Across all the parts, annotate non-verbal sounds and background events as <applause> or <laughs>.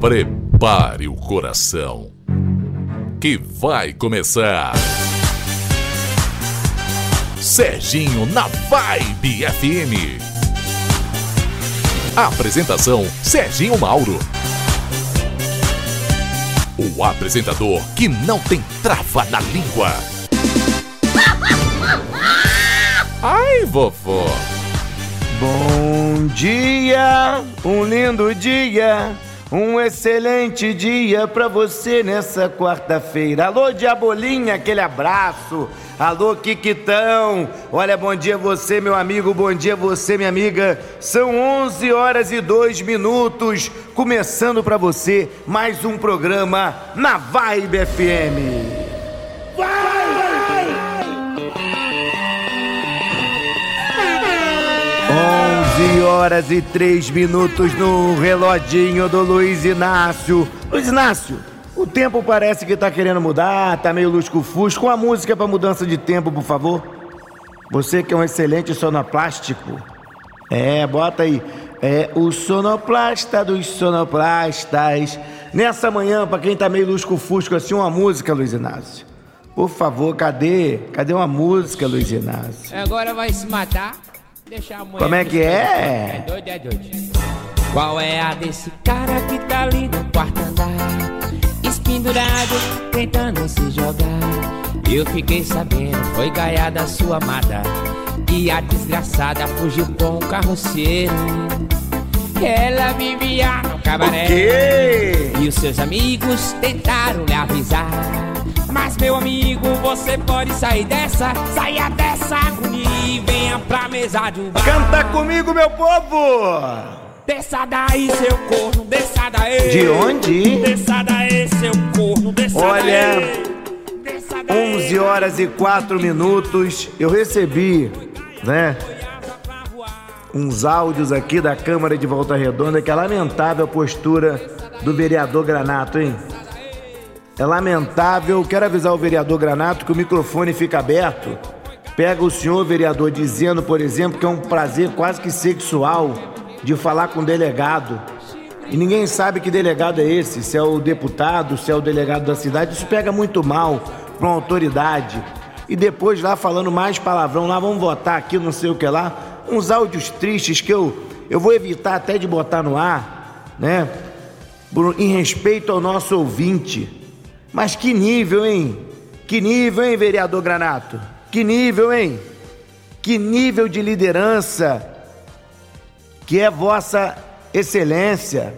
Prepare o coração, que vai começar. Serginho na Vibe FM. Apresentação: Serginho Mauro. O apresentador que não tem trava na língua. <laughs> Ai, vovó. Bom dia, um lindo dia, um excelente dia pra você nessa quarta-feira. Alô, Diabolinha, aquele abraço. Alô, Quiquitão. Olha, bom dia você, meu amigo, bom dia você, minha amiga. São 11 horas e 2 minutos, começando pra você mais um programa na Vibe FM. Horas e 3 minutos no reloginho do Luiz Inácio. Luiz Inácio, o tempo parece que tá querendo mudar, tá meio lusco-fusco. A música para mudança de tempo, por favor. Você que é um excelente sonoplástico. É, bota aí. É o sonoplasta dos sonoplastas. Nessa manhã, para quem tá meio lusco-fusco assim, uma música, Luiz Inácio. Por favor, cadê? Cadê uma música, Luiz Inácio? Agora vai se matar. Deixa a mulher Como é que é? É doido, é doido. Qual é a desse cara que tá ali no quarto andar? Espendurado, tentando se jogar. Eu fiquei sabendo, foi gaiada sua amada. E a desgraçada fugiu com o carroceiro. Ela vivia no cabaré. E os seus amigos tentaram lhe avisar. Mas meu amigo, você pode sair dessa, saia dessa agonia e venha pra mesa de um bar. Canta comigo, meu povo! Desça daí, seu corno, desça daí. De onde? Desça daí, seu corno, desça Olha, daí. Desça daí. 11 horas e 4 minutos. Eu recebi, né, uns áudios aqui da Câmara de Volta Redonda que é lamentável a postura do vereador Granato, hein? É lamentável. Quero avisar o vereador Granato que o microfone fica aberto. Pega o senhor vereador dizendo, por exemplo, que é um prazer quase que sexual de falar com o delegado. E ninguém sabe que delegado é esse, se é o deputado, se é o delegado da cidade. Isso pega muito mal para uma autoridade. E depois lá falando mais palavrão, lá vamos votar aqui, não sei o que lá. Uns áudios tristes que eu, eu vou evitar até de botar no ar, né? Por- em respeito ao nosso ouvinte. Mas que nível, hein? Que nível, hein, vereador Granato? Que nível, hein? Que nível de liderança que é Vossa Excelência.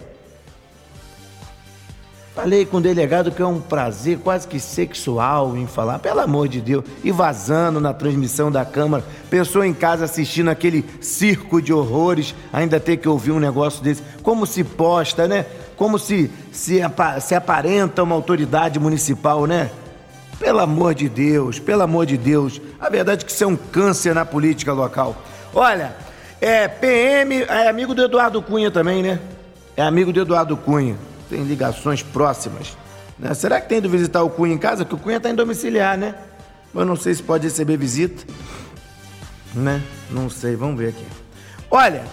Falei com o delegado que é um prazer quase que sexual em falar, pelo amor de Deus, e vazando na transmissão da Câmara. Pessoa em casa assistindo aquele circo de horrores, ainda ter que ouvir um negócio desse. Como se posta, né? Como se, se, se aparenta uma autoridade municipal, né? Pelo amor de Deus, pelo amor de Deus. A verdade é que isso é um câncer na política local. Olha, é PM, é amigo do Eduardo Cunha também, né? É amigo do Eduardo Cunha. Tem ligações próximas. né? Será que tem ido visitar o Cunha em casa? Porque o Cunha está em domiciliar, né? Eu não sei se pode receber visita. Né? Não sei, vamos ver aqui. Olha,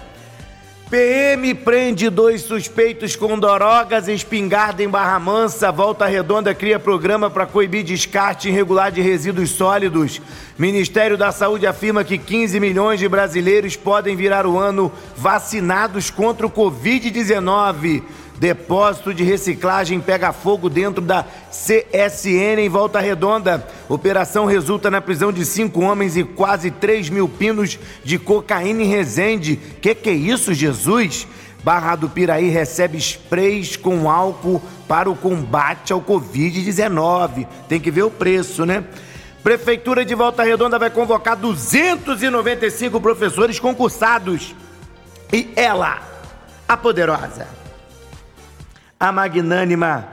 PM prende dois suspeitos com drogas, espingarda em Barra Mansa. Volta Redonda cria programa para coibir descarte irregular de resíduos sólidos. Ministério da Saúde afirma que 15 milhões de brasileiros podem virar o ano vacinados contra o Covid-19. Depósito de reciclagem pega fogo dentro da CSN em Volta Redonda. Operação resulta na prisão de cinco homens e quase 3 mil pinos de cocaína em Resende. Que que é isso, Jesus? Barra do Piraí recebe sprays com álcool para o combate ao Covid-19. Tem que ver o preço, né? Prefeitura de Volta Redonda vai convocar 295 professores concursados. E ela, a poderosa, a magnânima,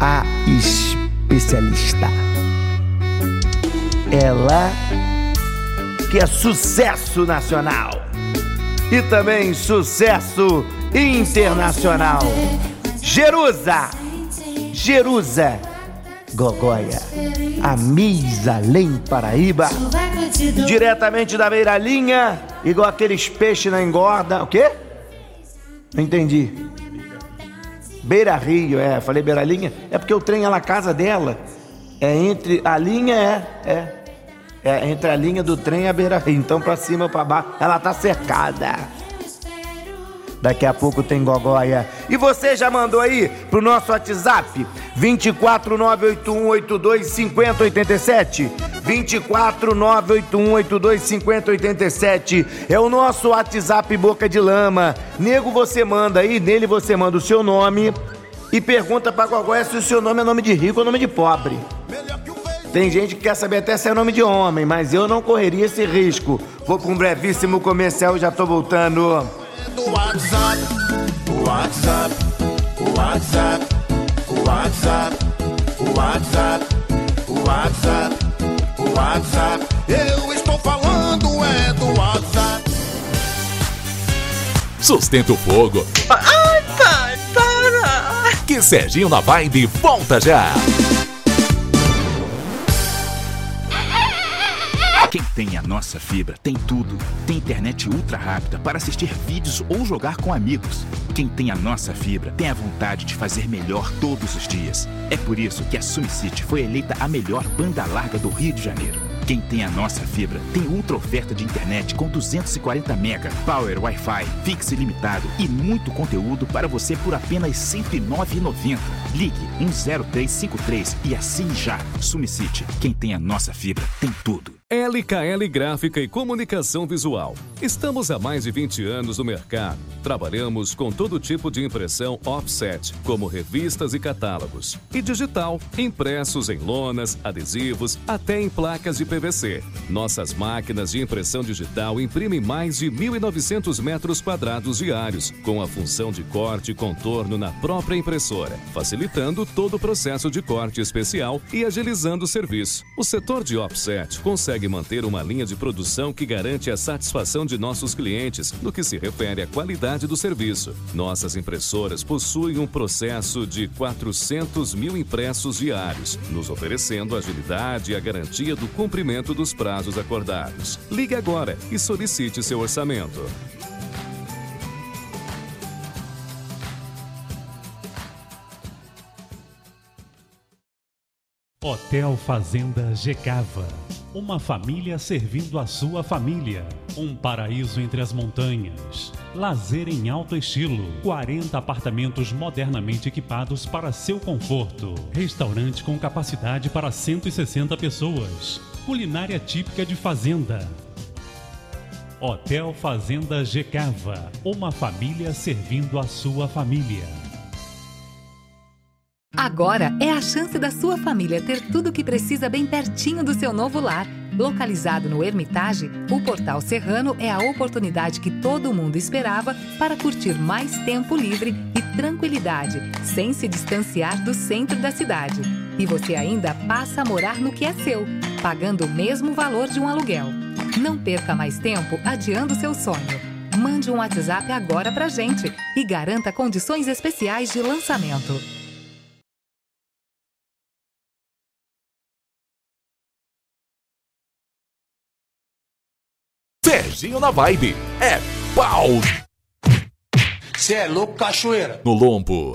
a especialista. Ela que é sucesso nacional e também sucesso internacional. Jerusa, Jerusa Gogoia, a Miss Além Paraíba, diretamente da beira-linha, igual aqueles peixes na engorda. O quê? Não entendi. Beira Rio, é, falei Beira Linha, é porque o trem é na casa dela. É entre a linha é, é, é entre a linha do trem e a Beira Rio. Então para cima para baixo, ela tá cercada. Daqui a pouco tem gogóia. E você já mandou aí pro nosso WhatsApp 24981825087? 24981825087 é o nosso WhatsApp Boca de Lama. Nego, você manda aí, nele você manda o seu nome e pergunta pra Gogóia se o seu nome é nome de rico ou nome de pobre. Tem gente que quer saber até se é nome de homem, mas eu não correria esse risco. Vou para um brevíssimo comercial e já tô voltando do WhatsApp, WhatsApp, WhatsApp, WhatsApp, WhatsApp, WhatsApp, WhatsApp. Eu estou falando é do WhatsApp. Sustenta o fogo. Ai, pai, para! Que Serginho na Vibe volta já. Quem tem a nossa fibra tem tudo. Tem internet ultra rápida para assistir vídeos ou jogar com amigos. Quem tem a nossa fibra tem a vontade de fazer melhor todos os dias. É por isso que a SumCity foi eleita a melhor banda larga do Rio de Janeiro. Quem tem a nossa fibra tem ultra oferta de internet com 240 mega, power Wi-Fi, fixe ilimitado e muito conteúdo para você por apenas R$ 109,90. Ligue 10353 e assine já. SumCity, quem tem a nossa fibra tem tudo. LKL Gráfica e Comunicação Visual. Estamos há mais de 20 anos no mercado. Trabalhamos com todo tipo de impressão offset, como revistas e catálogos, e digital, impressos em lonas, adesivos, até em placas de PVC. Nossas máquinas de impressão digital imprimem mais de 1.900 metros quadrados diários, com a função de corte e contorno na própria impressora, facilitando todo o processo de corte especial e agilizando o serviço. O setor de offset consegue consegue manter uma linha de produção que garante a satisfação de nossos clientes no que se refere à qualidade do serviço. Nossas impressoras possuem um processo de 400 mil impressos diários, nos oferecendo agilidade e a garantia do cumprimento dos prazos acordados. Ligue agora e solicite seu orçamento. Hotel Fazenda Gecava uma família servindo a sua família. Um paraíso entre as montanhas. Lazer em alto estilo. 40 apartamentos modernamente equipados para seu conforto. Restaurante com capacidade para 160 pessoas. Culinária típica de fazenda. Hotel Fazenda Gecava. Uma família servindo a sua família. Agora é a chance da sua família ter tudo o que precisa bem pertinho do seu novo lar. Localizado no Hermitage, o Portal Serrano é a oportunidade que todo mundo esperava para curtir mais tempo livre e tranquilidade, sem se distanciar do centro da cidade. E você ainda passa a morar no que é seu, pagando o mesmo valor de um aluguel. Não perca mais tempo adiando seu sonho. Mande um WhatsApp agora pra gente e garanta condições especiais de lançamento. Serginho na Vibe. É pau! Cê é louco, cachoeira? No lombo.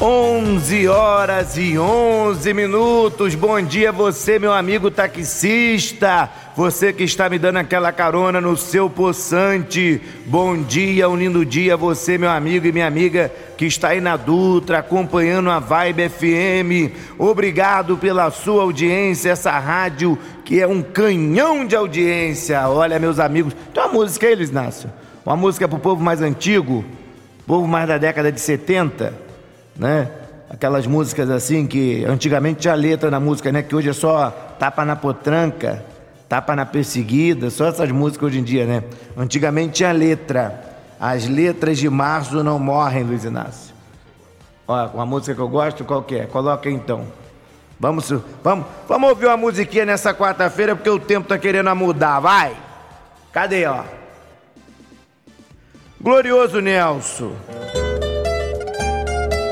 11 horas e 11 minutos. Bom dia, você, meu amigo taxista. Você que está me dando aquela carona no seu poçante. Bom dia, um lindo dia, você, meu amigo e minha amiga que está aí na Dutra acompanhando a Vibe FM. Obrigado pela sua audiência, essa rádio que é um canhão de audiência. Olha, meus amigos, tem uma música aí, Luiz Inácio? Uma música para o povo mais antigo, povo mais da década de 70 né? Aquelas músicas assim que antigamente tinha letra na música, né? Que hoje é só tapa na potranca, tapa na perseguida, só essas músicas hoje em dia, né? Antigamente tinha letra. As letras de março não morrem, Luiz Inácio. Ó, uma música que eu gosto, qual que é? Coloca então. Vamos, vamos, vamos ouvir uma musiquinha nessa quarta-feira porque o tempo tá querendo mudar, vai! Cadê, ó? Glorioso Nelson.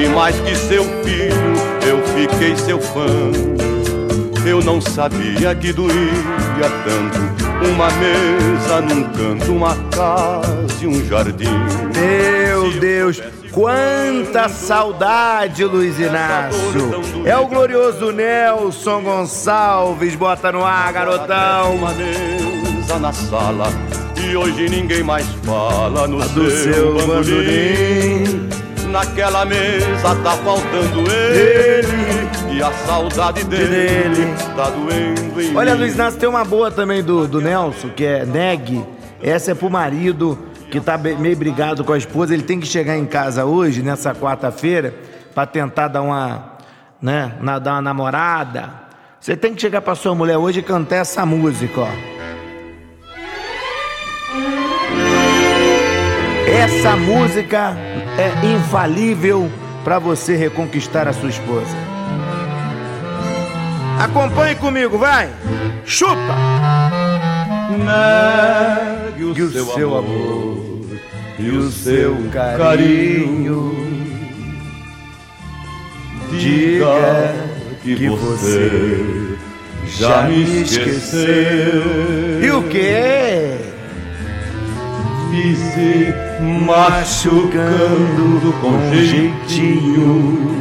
que mais que seu filho eu fiquei seu fã. Eu não sabia que doía tanto uma mesa num canto, uma casa e um jardim. Meu Deus, quanta saudade, Luiz Inácio. É o glorioso Nelson Gonçalves, bota no ar, garotão. Uma mesa na sala e hoje ninguém mais fala no do seu, seu bandolim. Naquela mesa tá faltando ele, e a saudade dele, Dele. tá doendo em Olha. Luiz Inácio, tem uma boa também do, do Nelson, que é Neg. Essa é pro marido que tá meio brigado com a esposa. Ele tem que chegar em casa hoje, nessa quarta-feira, pra tentar dar uma, né, dar uma namorada. Você tem que chegar pra sua mulher hoje e cantar essa música, ó. Essa música é infalível pra você reconquistar a sua esposa. Acompanhe comigo, vai! Chupa! Negue o, seu, amor e o seu carinho. Diga que, você já me esqueceu. E o quê? Vice machucando com jeitinho.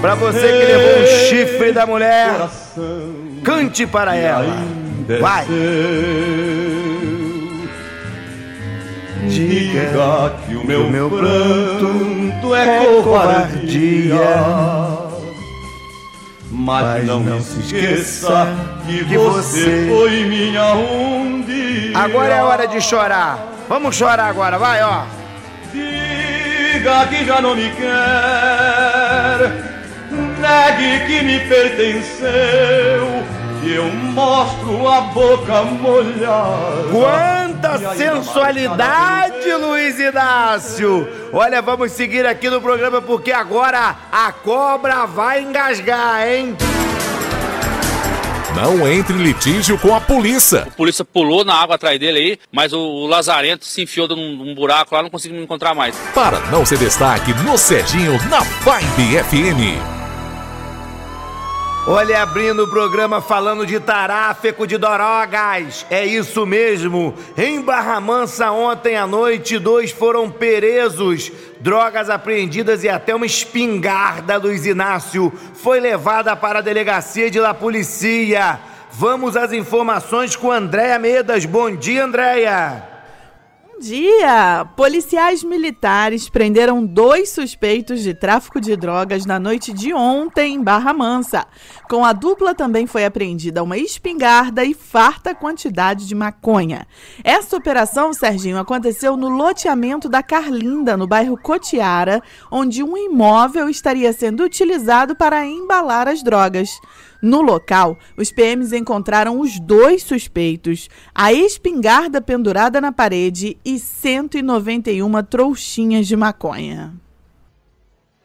Pra você que levou o chifre da mulher, cante para ela. é Vai! Diga que o meu, meu pranto é, é covardia. Mas, não, não se esqueça que, que você, foi minha um dia. Agora é hora de chorar. Vamos chorar agora, vai, ó. Diga que já não me quer, negue que me pertenceu, que eu mostro a boca molhada. Quanta sensualidade, Luiz Inácio! Olha, vamos seguir aqui no programa porque agora a cobra vai engasgar, hein? Não entre em litígio com a polícia. A polícia pulou na água atrás dele aí, mas o, o Lazarento se enfiou num, num buraco lá, não conseguimos encontrar mais. Para não ser destaque no Serginho na Vibe FM. Olha, abrindo o programa falando de taráfico de drogas. É isso mesmo. Em Barra Mansa, ontem à noite, dois foram presos. Drogas apreendidas e até uma espingarda, Luiz Inácio, foi levada para a delegacia de La Policia. Vamos às informações com Andréia Medas. Bom dia, Andréia. Bom dia! Policiais militares prenderam dois suspeitos de tráfico de drogas na noite de ontem em Barra Mansa. Com a dupla também foi apreendida uma espingarda e farta quantidade de maconha. Essa operação, Serginho, aconteceu no loteamento da Carlinda, no bairro Cotiara, onde um imóvel estaria sendo utilizado para embalar as drogas. No local, os PMs encontraram os dois suspeitos, a espingarda pendurada na parede e 191 trouxinhas de maconha.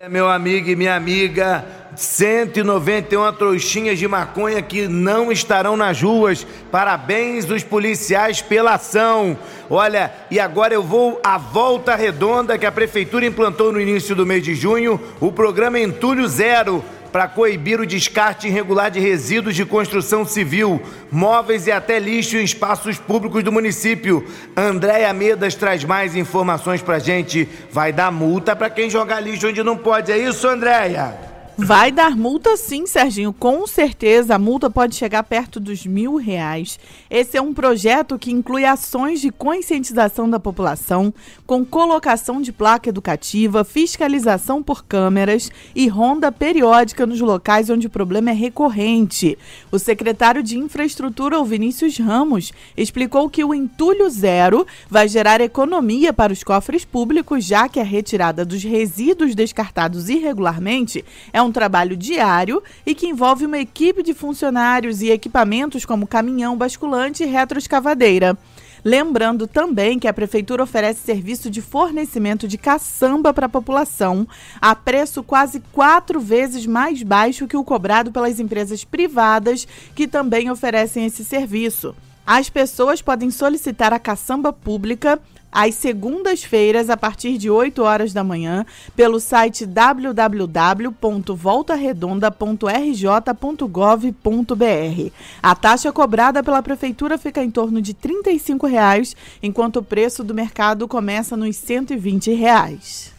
É, Meu amigo e minha amiga, 191 trouxinhas de maconha que não estarão nas ruas. Parabéns os policiais pela ação. Olha, e agora eu vou à volta redonda que a prefeitura implantou no início do mês de junho, o programa Entulho Zero para coibir o descarte irregular de resíduos de construção civil, móveis e até lixo em espaços públicos do município. Andréia Medas traz mais informações pra gente. Vai dar multa para quem jogar lixo onde não pode. É isso, Andréia? Vai dar multa sim, Serginho. Com certeza, a multa pode chegar perto dos mil reais. Esse é um projeto que inclui ações de conscientização da população, com colocação de placa educativa, fiscalização por câmeras e ronda periódica nos locais onde o problema é recorrente. O secretário de Infraestrutura, o Vinícius Ramos, explicou que o entulho zero vai gerar economia para os cofres públicos, já que a retirada dos resíduos descartados irregularmente é um um trabalho diário e que envolve uma equipe de funcionários e equipamentos como caminhão basculante e retroescavadeira. Lembrando também que a Prefeitura oferece serviço de fornecimento de caçamba para a população a preço quase quatro vezes mais baixo que o cobrado pelas empresas privadas que também oferecem esse serviço. As pessoas podem solicitar a caçamba pública às segundas-feiras, a partir de 8 horas da manhã, pelo site www.voltarredonda.rj.gov.br. A taxa cobrada pela Prefeitura fica em torno de 35 reais, enquanto o preço do mercado começa nos 120 reais.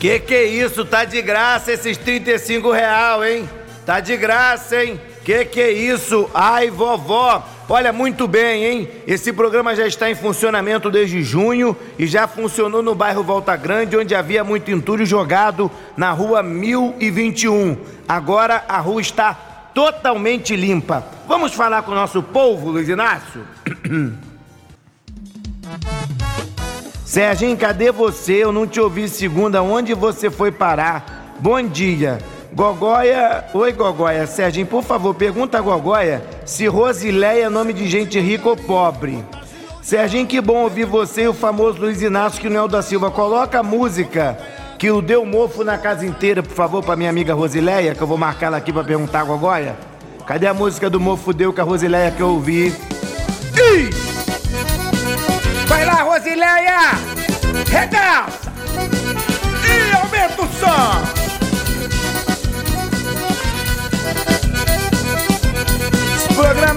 Que que é isso? Tá de graça esses 35 real, hein? Tá de graça, hein? Que que é isso? Ai, vovó! Olha, muito bem, hein? Esse programa já está em funcionamento desde junho e já funcionou no bairro Volta Grande, onde havia muito entulho jogado na rua 1021. Agora a rua está totalmente limpa. Vamos falar com o nosso povo, Luiz Inácio? <coughs> Serginho, cadê você? Eu não te ouvi segunda. Onde você foi parar? Bom dia. Gogóia, oi Gogóia, Serginho, por favor, pergunta a Gogóia se Rosileia é nome de gente rica ou pobre. Serginho, que bom ouvir você e o famoso Luiz Inácio que não é da Silva. Coloca a música que o deu mofo na casa inteira, por favor, para minha amiga Rosileia, que eu vou marcar ela aqui para perguntar a Gogóia. Cadê a música do mofo deu com a Rosileia que eu ouvi? Ih! Vai lá, Rosileia! Regaça! E aumenta o som!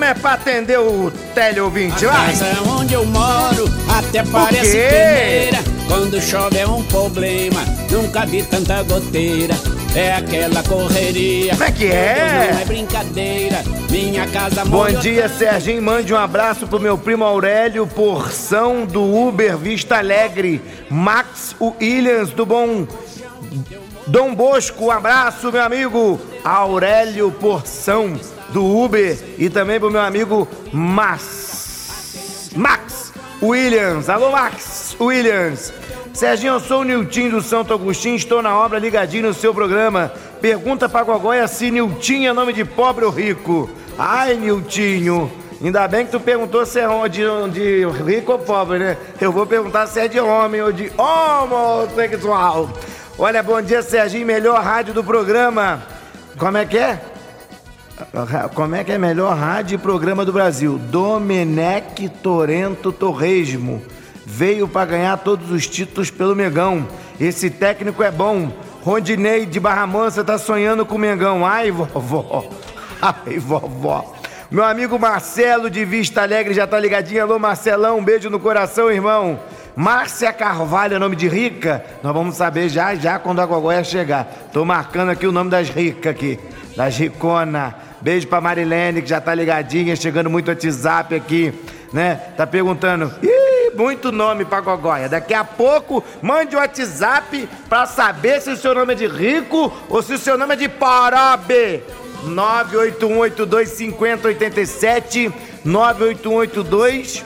É pra atender o teleouvinte, A vai! casa onde eu moro até parece peneira. Quando chove é um problema, nunca vi tanta goteira. É aquela correria. Como é que é? Não é brincadeira. Minha casa Bom dia, Serginho. Mande um abraço pro meu primo Aurélio, porção do Uber Vista Alegre. Max Williams, do bom Dom Bosco. Um abraço, meu amigo Aurélio Porção, do Uber. E também pro meu amigo Mas... Max Williams. Alô, Max Williams. Serginho, eu sou o Nilton do Santo Agostinho, estou na obra ligadinho no seu programa. Pergunta pra Gogóia se Nilton é nome de pobre ou rico. Ai, Niltinho, ainda bem que tu perguntou se é de, de rico ou pobre, né? Eu vou perguntar se é de homem ou de homossexual. Olha, bom dia, Serginho, melhor rádio do programa. Como é que é? Como é que é melhor rádio e programa do Brasil? Domenech Torrento Torresmo. Veio para ganhar todos os títulos pelo Megão. Esse técnico é bom. Rondinei de Barra Mansa tá sonhando com o Mengão. Ai, vovó. <laughs> Ai, vovó. Meu amigo Marcelo de Vista Alegre já tá ligadinho. Alô, Marcelão, um beijo no coração, irmão. Márcia Carvalho é nome de rica? Nós vamos saber já já quando a Gogóia chegar. Tô marcando aqui o nome das ricas aqui. Das ricona. Beijo pra Marilene, que já tá ligadinha, chegando muito WhatsApp aqui, né? Tá perguntando. Ih, muito nome pra Gogóia. Daqui a pouco, mande o WhatsApp pra saber se o seu nome é de rico ou se o seu nome é de Parabe. 981825087 98182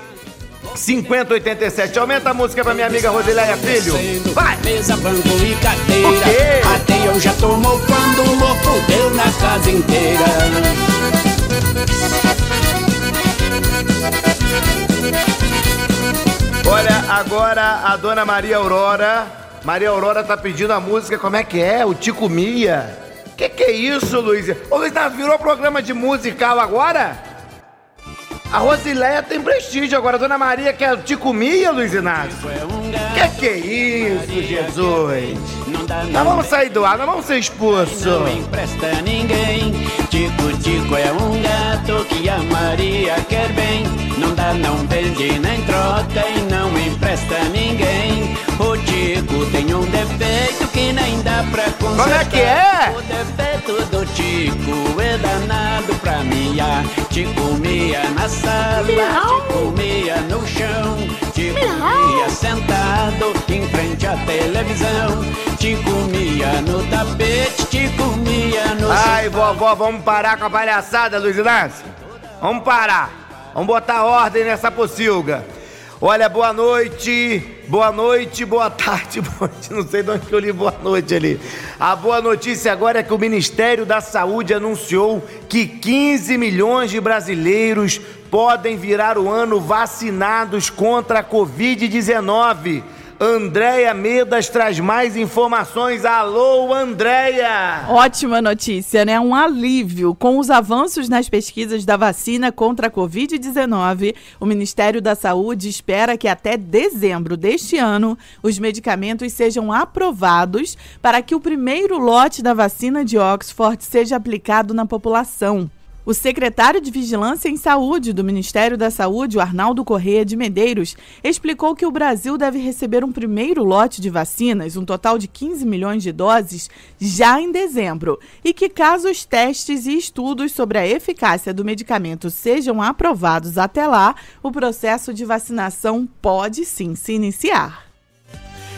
5087. Aumenta a música pra minha amiga Rosileia Filho. Vai! Mesa, banco e cadeira. O quê? Até eu já tô mofando, o mofo deu na casa inteira. Olha, agora a dona Maria Aurora. Maria Aurora tá pedindo a música, como é que é? O Tico Mia. Que que é isso, Luiz? Ô, Luiz, tá- virou programa de musical agora? A Rosileia tem prestígio agora. A dona Maria quer o Tico Mia, Luiz Inácio. Que que é isso, Jesus? Nós vamos sair do ar, nós vamos ser expulsos. Não empresta ninguém. Tico, Tico é um gato que a Maria quer bem. Não dá, não vende, nem troca e não empresta ninguém. O Tico tem um defeito que nem dá pra consertar. Como é que é? O defeito do Tico é danado pra miar. Tico mia na sala, Tico mia no chão. Tico mia sentado em frente à televisão. Tico mia no tapete, Tico mia no Ai, vovó, vamos parar com a palhaçada, Luiz Inácio? Vamos parar. Vamos botar ordem nessa pocilga. Olha, boa noite. Boa noite, boa tarde, <laughs> boa. Não sei de onde eu li boa noite ali. A boa notícia agora é que o Ministério da Saúde anunciou que 15 milhões de brasileiros podem virar o ano vacinados contra a Covid-19. Andréia Medas traz mais informações. Alô, Andréia! Ótima notícia, né? Um alívio. Com os avanços nas pesquisas da vacina contra a Covid-19, o Ministério da Saúde espera que até dezembro deste ano os medicamentos sejam aprovados para que o primeiro lote da vacina de Oxford seja aplicado na população. O secretário de Vigilância em Saúde do Ministério da Saúde, o Arnaldo Correia de Medeiros, explicou que o Brasil deve receber um primeiro lote de vacinas, um total de 15 milhões de doses, já em dezembro, e que caso os testes e estudos sobre a eficácia do medicamento sejam aprovados até lá, o processo de vacinação pode sim se iniciar.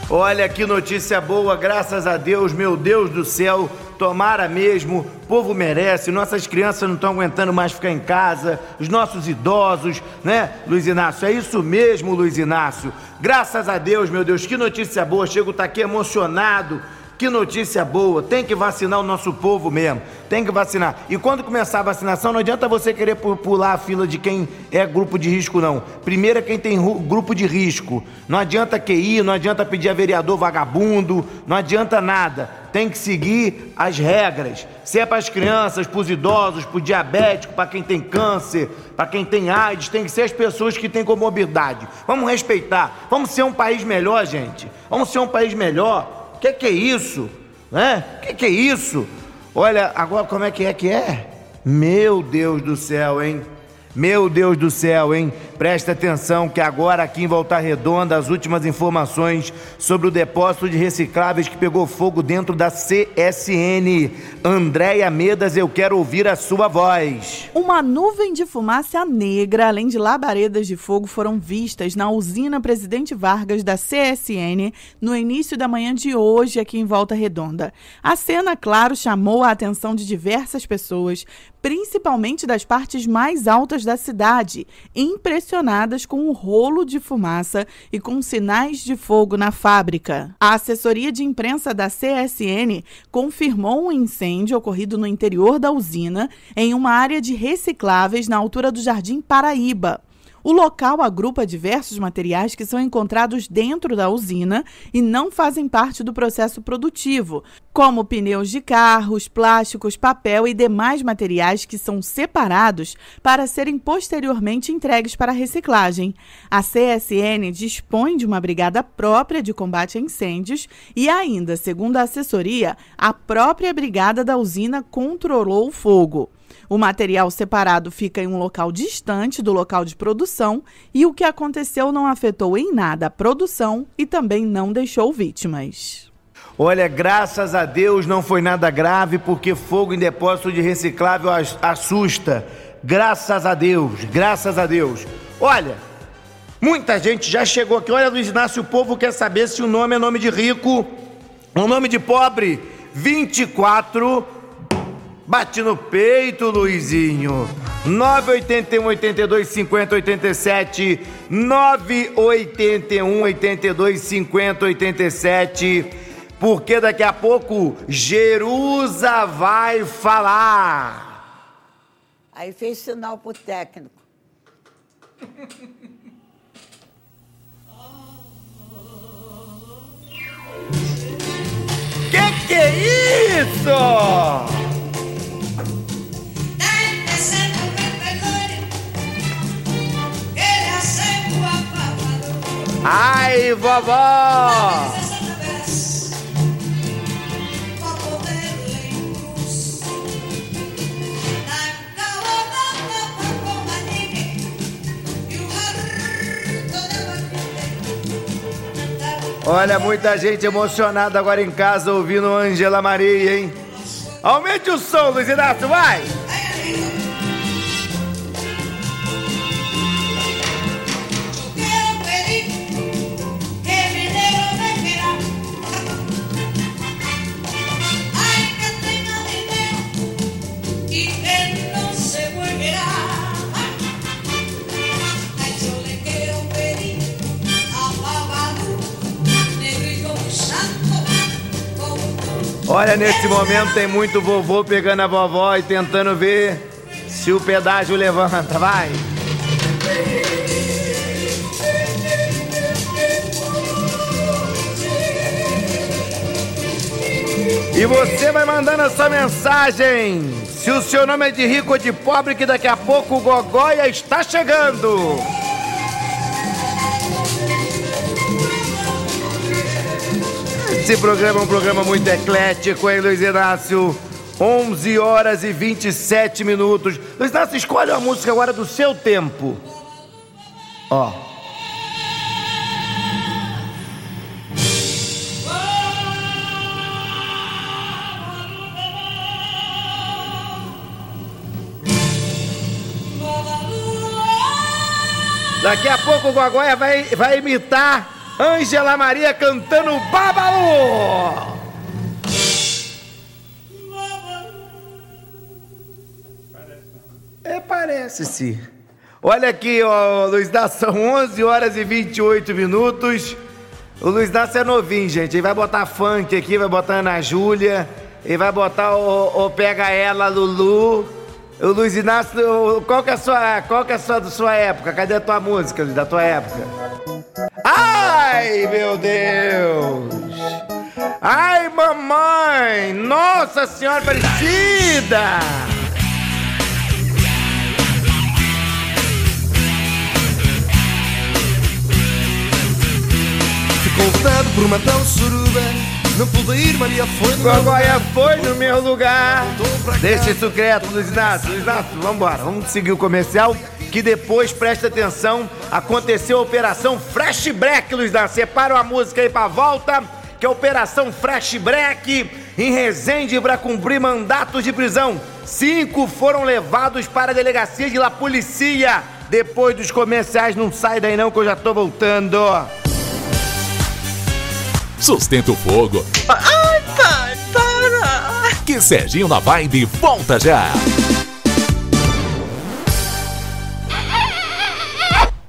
Olha que notícia boa, graças a Deus, meu Deus do céu. Tomara mesmo, o povo merece, nossas crianças não estão aguentando mais ficar em casa, os nossos idosos, né, Luiz Inácio? É isso mesmo, Luiz Inácio. Graças a Deus, meu Deus, que notícia boa. Chego tá aqui emocionado que notícia boa! Tem que vacinar o nosso povo mesmo. Tem que vacinar. E quando começar a vacinação, não adianta você querer pular a fila de quem é grupo de risco, não. Primeiro é quem tem grupo de risco. Não adianta QI, não adianta pedir a vereador vagabundo, não adianta nada. Tem que seguir as regras. Se é para as crianças, para os idosos, para o diabético, para quem tem câncer, para quem tem AIDS, tem que ser as pessoas que têm comorbidade. Vamos respeitar. Vamos ser um país melhor, gente. Vamos ser um país melhor que que é isso? Né? Que que é isso? Olha, agora como é que é que é? Meu Deus do céu, hein? Meu Deus do céu, hein? Presta atenção que agora aqui em Volta Redonda as últimas informações sobre o depósito de recicláveis que pegou fogo dentro da CSN. Andréia Medas, eu quero ouvir a sua voz. Uma nuvem de fumaça negra, além de labaredas de fogo, foram vistas na usina Presidente Vargas da CSN no início da manhã de hoje aqui em Volta Redonda. A cena, claro, chamou a atenção de diversas pessoas, principalmente das partes mais altas da cidade, impressionadas com o rolo de fumaça e com sinais de fogo na fábrica. A assessoria de imprensa da CSN confirmou um incêndio ocorrido no interior da usina, em uma área de recicláveis na altura do Jardim Paraíba. O local agrupa diversos materiais que são encontrados dentro da usina e não fazem parte do processo produtivo, como pneus de carros, plásticos, papel e demais materiais que são separados para serem posteriormente entregues para reciclagem. A CSN dispõe de uma brigada própria de combate a incêndios e ainda, segundo a assessoria, a própria brigada da usina controlou o fogo. O material separado fica em um local distante do local de produção e o que aconteceu não afetou em nada a produção e também não deixou vítimas. Olha, graças a Deus não foi nada grave, porque fogo em depósito de reciclável assusta. Graças a Deus, graças a Deus. Olha, muita gente já chegou aqui. Olha, Luiz Inácio, o povo quer saber se o nome é nome de rico ou nome de pobre. 24 Bate no peito, Luizinho. 981 82 50 87 981 82 50 87 porque daqui a pouco Jerusa vai falar. Aí fez sinal pro técnico. que que é isso? Vovó! Olha, muita gente emocionada agora em casa ouvindo Angela Maria, hein? Aumente o som, Luiz Inácio, vai! Olha, nesse momento tem muito vovô pegando a vovó e tentando ver se o pedágio levanta. Vai! E você vai mandando a sua mensagem. Se o seu nome é de rico ou de pobre, que daqui a pouco o Gogóia está chegando. Esse programa é um programa muito eclético, hein, Luiz Inácio? 11 horas e 27 minutos. Luiz Inácio, escolhe uma música agora do seu tempo. Ó. Daqui a pouco o Gogóia vai, vai imitar Ângela Maria cantando Babalu. É, parece-se. Olha aqui, ó, Luiz Dácio, são 11 horas e 28 minutos. O Luiz Dácio é novinho, gente. Ele vai botar funk aqui, vai botar Ana Júlia, ele vai botar o, o Pega Ela, Lulu. O Luiz Inácio, qual que é a sua, qual que é a sua, sua época? Cadê a tua música, da tua época? Ai, meu Deus! Ai, mamãe! Nossa Senhora Aparecida! Ficou levado por uma tão suruba não pude ir, Maria foi no Gogóia foi no meu lugar. Deixa isso quieto, Luiz Inácio. Luiz Inácio, vambora. Vamos seguir o comercial. Que depois, presta atenção, aconteceu a Operação Fresh Break, Luiz Inácio. Separa a música aí pra volta. Que é a Operação Fresh Break em Resende para cumprir mandatos de prisão. Cinco foram levados para a delegacia de La Policia. Depois dos comerciais, não sai daí não que eu já tô voltando. Sustenta o fogo. Ai, pai, para! Que Serginho na Vibe volta já!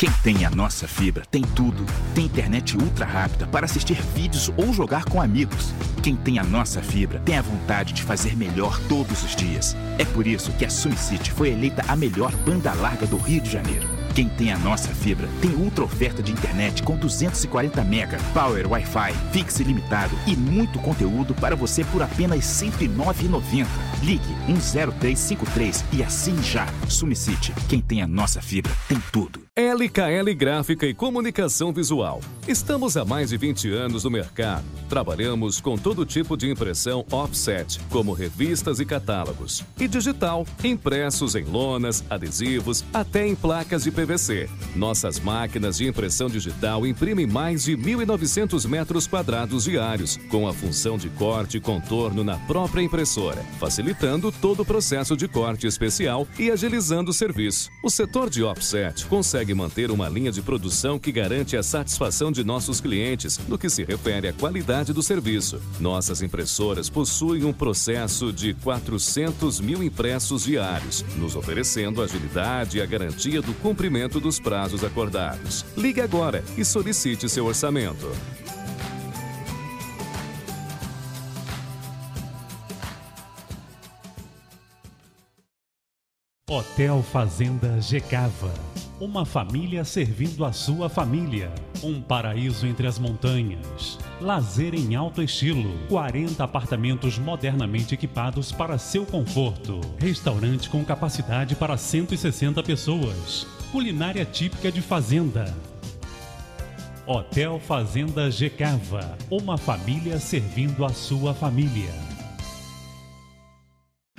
Quem tem a nossa fibra tem tudo. Tem internet ultra rápida para assistir vídeos ou jogar com amigos. Quem tem a nossa fibra tem a vontade de fazer melhor todos os dias. É por isso que a SumiCity foi eleita a melhor banda larga do Rio de Janeiro. Quem tem a nossa fibra tem ultra oferta de internet com 240 mega, power Wi-Fi, fixo ilimitado e muito conteúdo para você por apenas R$ 109,90. Ligue 10353 e assine já. SumiCity, quem tem a nossa fibra tem tudo. LKL Gráfica e Comunicação Visual. Estamos há mais de 20 anos no mercado. Trabalhamos com todo tipo de impressão offset, como revistas e catálogos, e digital, impressos em lonas, adesivos, até em placas de PVC. Nossas máquinas de impressão digital imprimem mais de 1.900 metros quadrados diários, com a função de corte e contorno na própria impressora, facilitando todo o processo de corte especial e agilizando o serviço. O setor de offset consegue manter uma linha de produção que garante a satisfação de nossos clientes no que se refere à qualidade do serviço. Nossas impressoras possuem um processo de 400 mil impressos diários, nos oferecendo agilidade e a garantia do cumprimento dos prazos acordados. Ligue agora e solicite seu orçamento. Hotel Fazenda Gecava uma família servindo a sua família. Um paraíso entre as montanhas. Lazer em alto estilo. 40 apartamentos modernamente equipados para seu conforto. Restaurante com capacidade para 160 pessoas. Culinária típica de fazenda. Hotel Fazenda Gecava. Uma família servindo a sua família.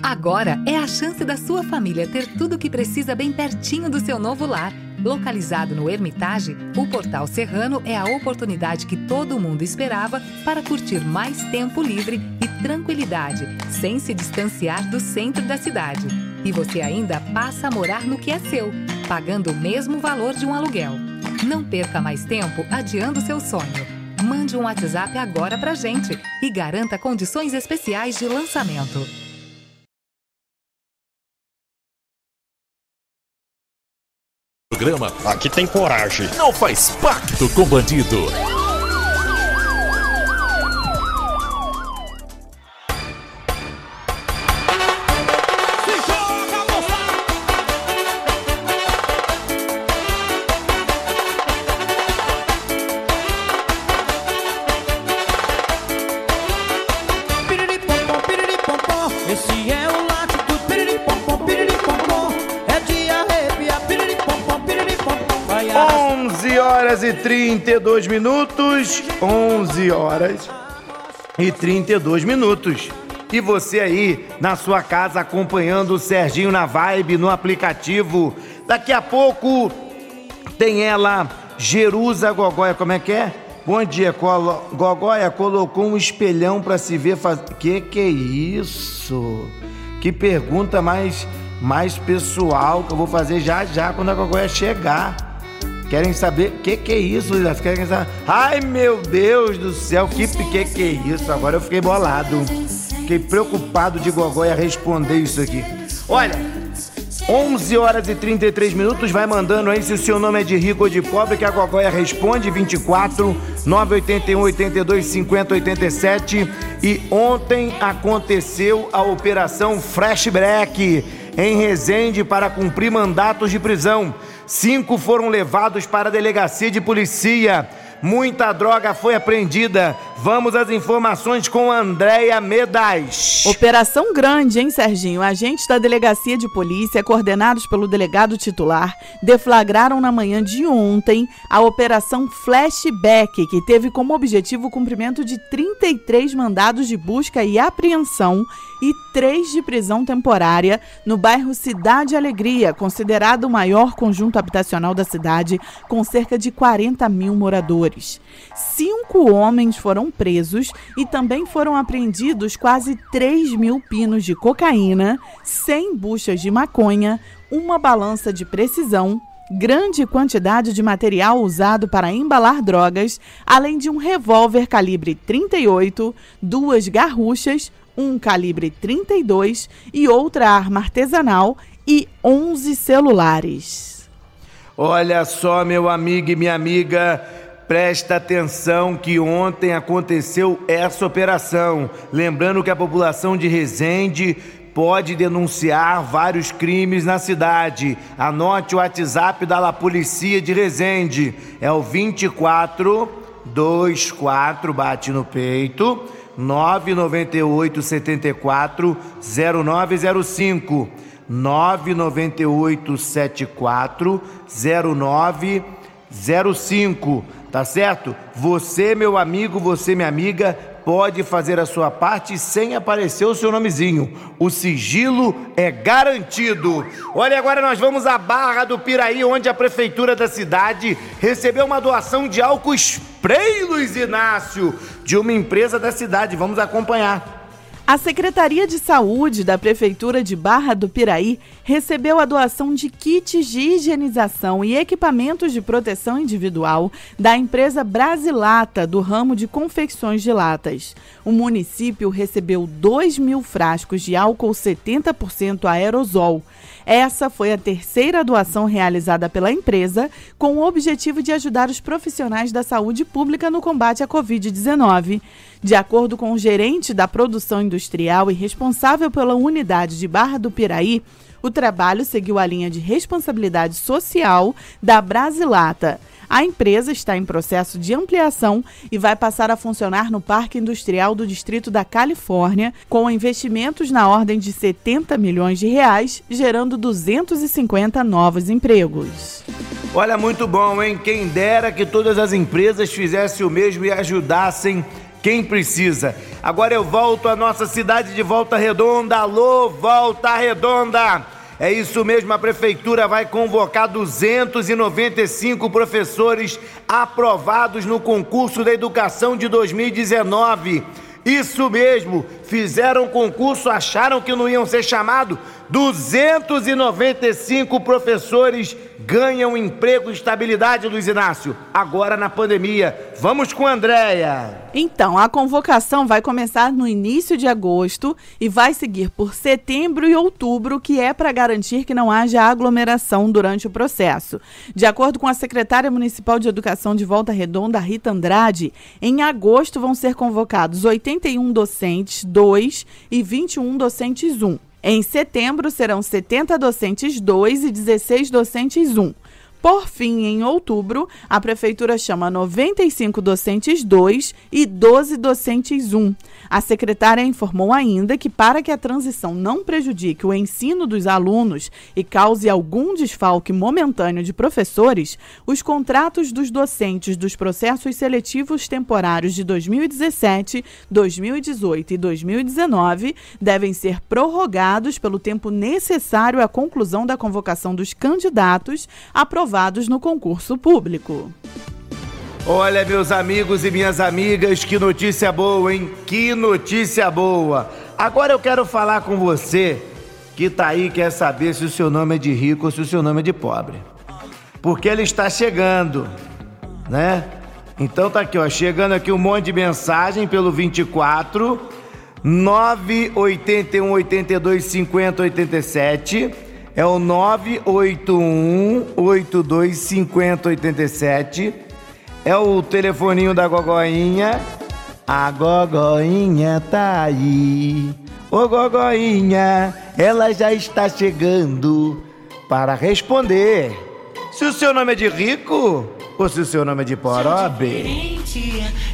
Agora é a chance da sua família ter tudo o que precisa bem pertinho do seu novo lar. Localizado no Hermitage, o Portal Serrano é a oportunidade que todo mundo esperava para curtir mais tempo livre e tranquilidade, sem se distanciar do centro da cidade. E você ainda passa a morar no que é seu, pagando o mesmo valor de um aluguel. Não perca mais tempo adiando seu sonho. Mande um WhatsApp agora pra gente e garanta condições especiais de lançamento. Programa Aqui tem coragem. Não faz pacto com bandido. 32 minutos. 11 horas e 32 minutos. E você aí na sua casa acompanhando o Serginho na Vibe no aplicativo. Daqui a pouco tem ela, Jerusa Gogóia, como é que é? Bom dia, Colo... Gogóia colocou um espelhão para se ver faz... Que que é isso? Que pergunta mais mais pessoal que eu vou fazer já já quando a Gogóia chegar. Querem saber o que, que é isso, Luiz? Querem saber? Ai meu Deus do céu, que que, que é isso? Agora eu fiquei bolado. Fiquei preocupado de Gogóia responder isso aqui. Olha, 11 horas e 33 minutos, vai mandando aí se o seu nome é de rico ou de pobre, que a Gogóia responde 24 981 82 50 87. E ontem aconteceu a operação Flashback em Resende para cumprir mandatos de prisão. Cinco foram levados para a delegacia de polícia. Muita droga foi apreendida. Vamos às informações com Andréia Medais. Operação grande, hein, Serginho? Agentes da delegacia de polícia, coordenados pelo delegado titular, deflagraram na manhã de ontem a Operação Flashback, que teve como objetivo o cumprimento de 33 mandados de busca e apreensão e três de prisão temporária no bairro Cidade Alegria, considerado o maior conjunto habitacional da cidade, com cerca de 40 mil moradores. Cinco homens foram presos e também foram apreendidos quase 3 mil pinos de cocaína, 100 buchas de maconha, uma balança de precisão, grande quantidade de material usado para embalar drogas, além de um revólver calibre 38, duas garruchas, um calibre 32 e outra arma artesanal e 11 celulares. Olha só, meu amigo e minha amiga, presta atenção que ontem aconteceu essa operação. Lembrando que a população de Resende pode denunciar vários crimes na cidade. Anote o WhatsApp da La Policia de Resende. É o 24 24 bate no peito 998 74 0905 998 74 0905 tá certo? Você, meu amigo, você, minha amiga, pode fazer a sua parte sem aparecer o seu nomezinho. O sigilo é garantido. Olha, agora nós vamos à Barra do Piraí, onde a prefeitura da cidade recebeu uma doação de álcool spray, Luiz Inácio, de uma empresa da cidade. Vamos acompanhar. A Secretaria de Saúde da Prefeitura de Barra do Piraí recebeu a doação de kits de higienização e equipamentos de proteção individual da empresa Brasilata, do ramo de confecções de latas. O município recebeu 2 mil frascos de álcool 70% aerosol. Essa foi a terceira doação realizada pela empresa com o objetivo de ajudar os profissionais da saúde pública no combate à Covid-19. De acordo com o gerente da produção industrial e responsável pela unidade de Barra do Piraí, o trabalho seguiu a linha de responsabilidade social da Brasilata. A empresa está em processo de ampliação e vai passar a funcionar no Parque Industrial do Distrito da Califórnia, com investimentos na ordem de 70 milhões de reais, gerando 250 novos empregos. Olha, muito bom, hein? Quem dera que todas as empresas fizessem o mesmo e ajudassem quem precisa. Agora eu volto à nossa cidade de Volta Redonda. Alô, Volta Redonda! É isso mesmo, a prefeitura vai convocar 295 professores aprovados no concurso da educação de 2019. Isso mesmo, fizeram concurso, acharam que não iam ser chamados. 295 professores ganham emprego e estabilidade, Luiz Inácio, agora na pandemia. Vamos com a Andréia. Então, a convocação vai começar no início de agosto e vai seguir por setembro e outubro, que é para garantir que não haja aglomeração durante o processo. De acordo com a secretária municipal de Educação de Volta Redonda, Rita Andrade, em agosto vão ser convocados 81 docentes 2 e 21 docentes 1. Em setembro serão 70 docentes 2 e 16 docentes 1. Por fim, em outubro, a Prefeitura chama 95 docentes 2 e 12 docentes 1. A secretária informou ainda que, para que a transição não prejudique o ensino dos alunos e cause algum desfalque momentâneo de professores, os contratos dos docentes dos processos seletivos temporários de 2017, 2018 e 2019 devem ser prorrogados pelo tempo necessário à conclusão da convocação dos candidatos aprovados aprovados no concurso público. Olha, meus amigos e minhas amigas, que notícia boa, hein? Que notícia boa! Agora eu quero falar com você que tá aí quer saber se o seu nome é de rico ou se o seu nome é de pobre. Porque ele está chegando, né? Então tá aqui, ó, chegando aqui um monte de mensagem pelo 24 981 82 50 87 é o 981 82 50 87. É o telefoninho da Gogoinha. A Gogoinha tá aí. Ô Gogoinha, ela já está chegando para responder. Se o seu nome é de rico ou se o seu nome é de pobre.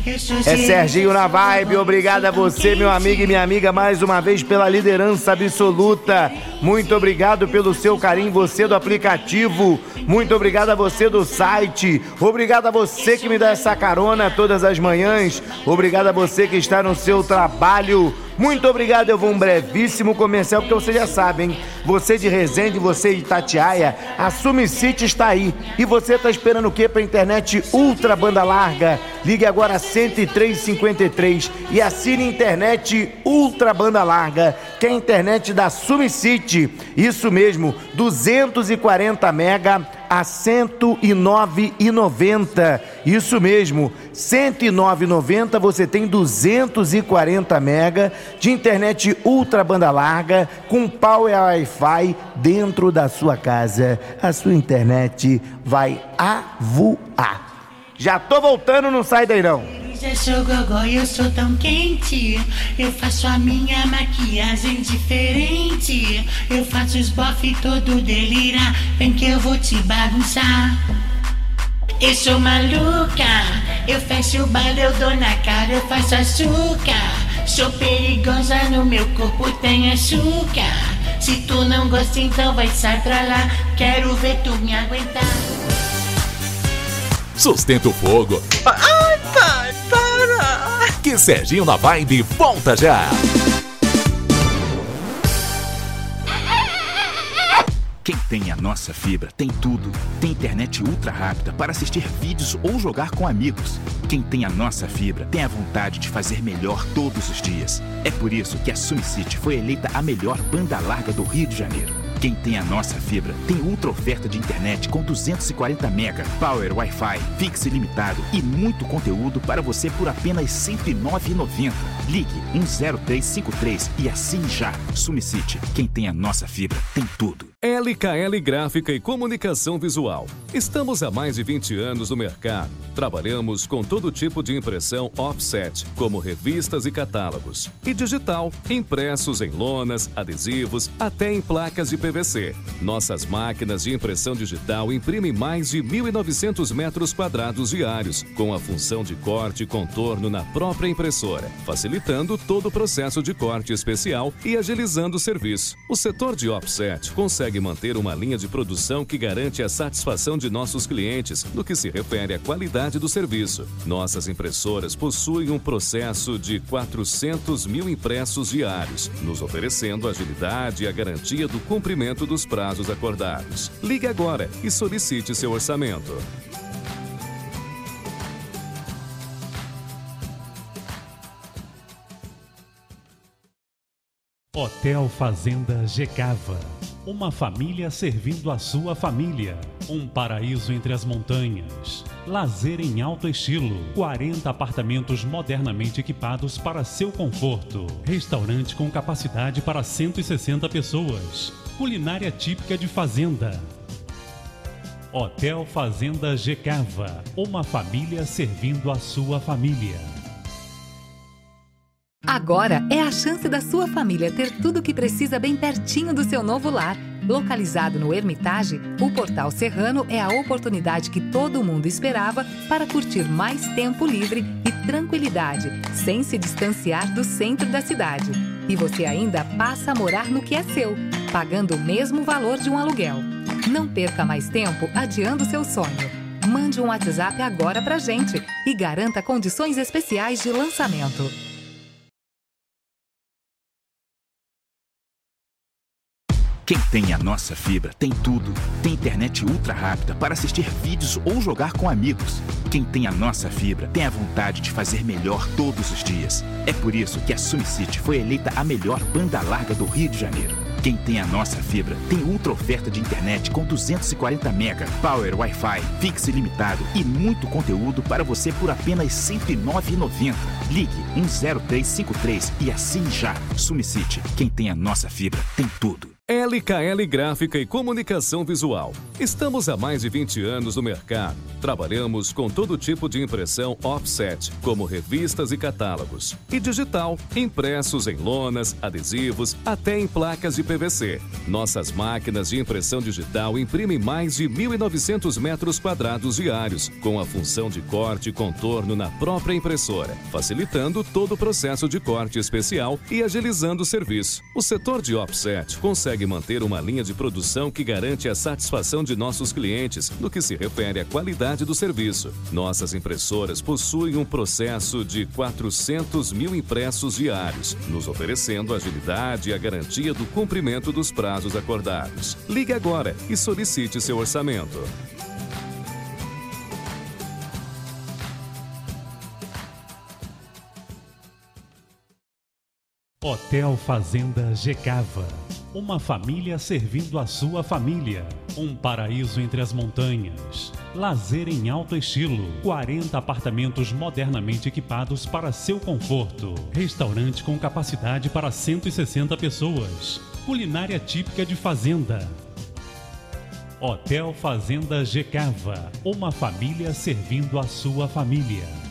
É Serginho na vibe, obrigado a você, meu amigo e minha amiga, mais uma vez pela liderança absoluta. Muito obrigado pelo seu carinho, você do aplicativo. Muito obrigado a você do site. Obrigado a você que me dá essa carona todas as manhãs. Obrigado a você que está no seu trabalho. Muito obrigado, eu vou um brevíssimo comercial, porque você já sabe, hein? Você de Resende, você de Itatiaia, a Sumicity está aí. E você está esperando o quê para internet ultra banda larga? Ligue agora 10353 e assine internet ultra banda larga, que é a internet da Sumicity. Isso mesmo, 240 mega a 109,90. Isso mesmo, 109,90 você tem 240 mega de internet ultra banda larga com power Wi-Fi dentro da sua casa. A sua internet vai a voar. Já tô voltando, não sai daí não. Eu sou gogó, eu sou tão quente. Eu faço a minha maquiagem diferente. Eu faço os bofe todo delirar. Vem que eu vou te bagunçar. Eu sou maluca, eu fecho o balde, eu dou na cara, eu faço açúcar. Sou perigosa, no meu corpo tem açúcar. Se tu não gosta, então vai sair pra lá. Quero ver tu me aguentar. Sustenta o fogo. Para! Que Serginho na Vibe volta já. Quem tem a nossa fibra tem tudo. Tem internet ultra rápida para assistir vídeos ou jogar com amigos. Quem tem a nossa fibra tem a vontade de fazer melhor todos os dias. É por isso que a SumCity foi eleita a melhor banda larga do Rio de Janeiro. Quem tem a nossa fibra tem ultra oferta de internet com 240 mega, power Wi-Fi, fixe ilimitado e muito conteúdo para você por apenas R$ 109,90. Ligue 10353 e assine já. SumCity, quem tem a nossa fibra tem tudo. LKL Gráfica e Comunicação Visual. Estamos há mais de 20 anos no mercado. Trabalhamos com todo tipo de impressão offset, como revistas e catálogos, e digital, impressos em lonas, adesivos, até em placas de PVC. Nossas máquinas de impressão digital imprimem mais de 1.900 metros quadrados diários, com a função de corte e contorno na própria impressora, facilitando todo o processo de corte especial e agilizando o serviço. O setor de offset consegue manter uma linha de produção que garante a satisfação de nossos clientes no que se refere à qualidade do serviço. Nossas impressoras possuem um processo de 400 mil impressos diários, nos oferecendo agilidade e a garantia do cumprimento dos prazos acordados. Ligue agora e solicite seu orçamento. Hotel Fazenda Gecava. Uma família servindo a sua família. Um paraíso entre as montanhas. Lazer em alto estilo. 40 apartamentos modernamente equipados para seu conforto. Restaurante com capacidade para 160 pessoas. Culinária típica de fazenda. Hotel Fazenda Gecava. Uma família servindo a sua família. Agora é a chance da sua família ter tudo o que precisa bem pertinho do seu novo lar. Localizado no Hermitage, o Portal Serrano é a oportunidade que todo mundo esperava para curtir mais tempo livre e tranquilidade, sem se distanciar do centro da cidade. E você ainda passa a morar no que é seu, pagando o mesmo valor de um aluguel. Não perca mais tempo adiando seu sonho. Mande um WhatsApp agora pra gente e garanta condições especiais de lançamento. Quem tem a nossa fibra tem tudo. Tem internet ultra rápida para assistir vídeos ou jogar com amigos. Quem tem a nossa fibra tem a vontade de fazer melhor todos os dias. É por isso que a SumCity foi eleita a melhor banda larga do Rio de Janeiro. Quem tem a nossa fibra tem ultra oferta de internet com 240 mega, power Wi-Fi, fixo ilimitado e muito conteúdo para você por apenas R$ 109,90. Ligue 10353 e assine já. SumCity, quem tem a nossa fibra tem tudo. LKL Gráfica e Comunicação Visual. Estamos há mais de 20 anos no mercado. Trabalhamos com todo tipo de impressão offset, como revistas e catálogos, e digital, impressos em lonas, adesivos, até em placas de PVC. Nossas máquinas de impressão digital imprimem mais de 1.900 metros quadrados diários, com a função de corte e contorno na própria impressora, facilitando todo o processo de corte especial e agilizando o serviço. O setor de offset consegue manter uma linha de produção que garante a satisfação de nossos clientes no que se refere à qualidade do serviço. Nossas impressoras possuem um processo de 400 mil impressos diários, nos oferecendo agilidade e a garantia do cumprimento dos prazos acordados. Ligue agora e solicite seu orçamento. Hotel Fazenda Gecava. Uma família servindo a sua família. Um paraíso entre as montanhas. Lazer em alto estilo. 40 apartamentos modernamente equipados para seu conforto. Restaurante com capacidade para 160 pessoas. Culinária típica de fazenda. Hotel Fazenda Gecava. Uma família servindo a sua família.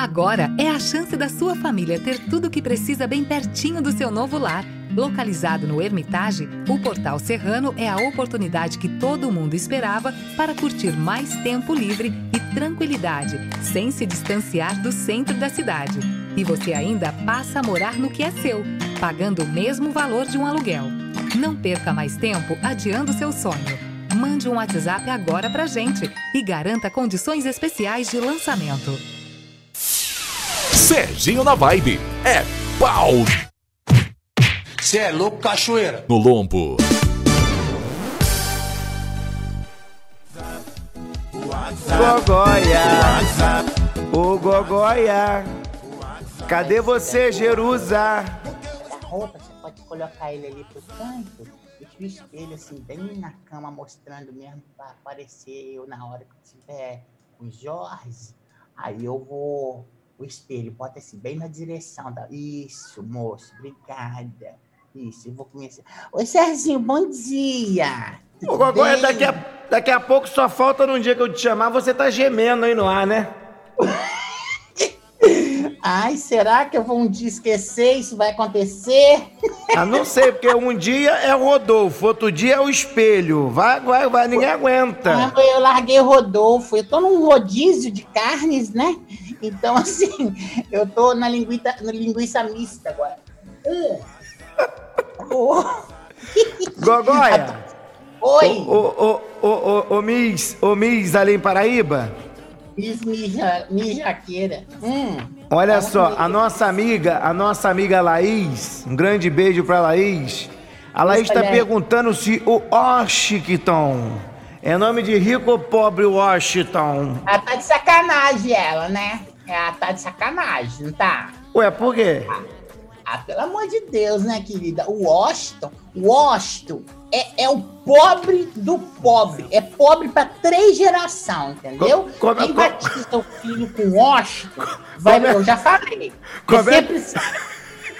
Agora é a chance da sua família ter tudo o que precisa bem pertinho do seu novo lar. Localizado no Hermitage, o Portal Serrano é a oportunidade que todo mundo esperava para curtir mais tempo livre e tranquilidade, sem se distanciar do centro da cidade. E você ainda passa a morar no que é seu, pagando o mesmo valor de um aluguel. Não perca mais tempo adiando seu sonho. Mande um WhatsApp agora pra gente e garanta condições especiais de lançamento. Serginho na Vibe. É pau Cê é louco, cachoeira. no lombo. Gogóia. Ô Gogóia. Cadê você, Jerusa? A roupa, você pode colocar ele ali pro canto, deixa o espelho assim, bem na cama, mostrando mesmo pra aparecer eu na hora que tiver com o Jorge. Aí eu vou. O espelho, bota assim, bem na direção da. Isso, moço, obrigada. Isso, eu vou começar. Oi, Serginho, bom dia! Ô Gogóia, daqui a, daqui a pouco só falta num dia que eu te chamar, você tá gemendo aí no ar, né? <laughs> Ai, será que eu vou um dia esquecer? Isso vai acontecer? Ah, não sei, porque um dia é o Rodolfo, outro dia é o espelho. Vai, vai, vai, ninguém aguenta. Quando eu larguei o Rodolfo, eu tô num rodízio de carnes, né? Então, <laughs> assim, eu tô na linguiça, na linguiça mista agora. Hum. Oh. <laughs> Gogóia. Oi. Ô, ô, ô, ô, Miss, ô, Miss ali em Paraíba. Miss mija, mijaqueira. Hum. Olha só, a nossa amiga, a nossa amiga Laís, um grande beijo pra Laís. A Laís tá aí. perguntando se o Washington é nome de rico ou pobre Washington. Ela tá de sacanagem, ela, né? Ela tá de sacanagem, não tá? Ué, por quê? Ah, pelo amor de Deus, né, querida? O Washington, Washington é, é o pobre do pobre. É pobre pra três gerações, entendeu? Co- como- Quem batiza o filho com Washington, vai, é- eu já falei. Como Você é- precisa...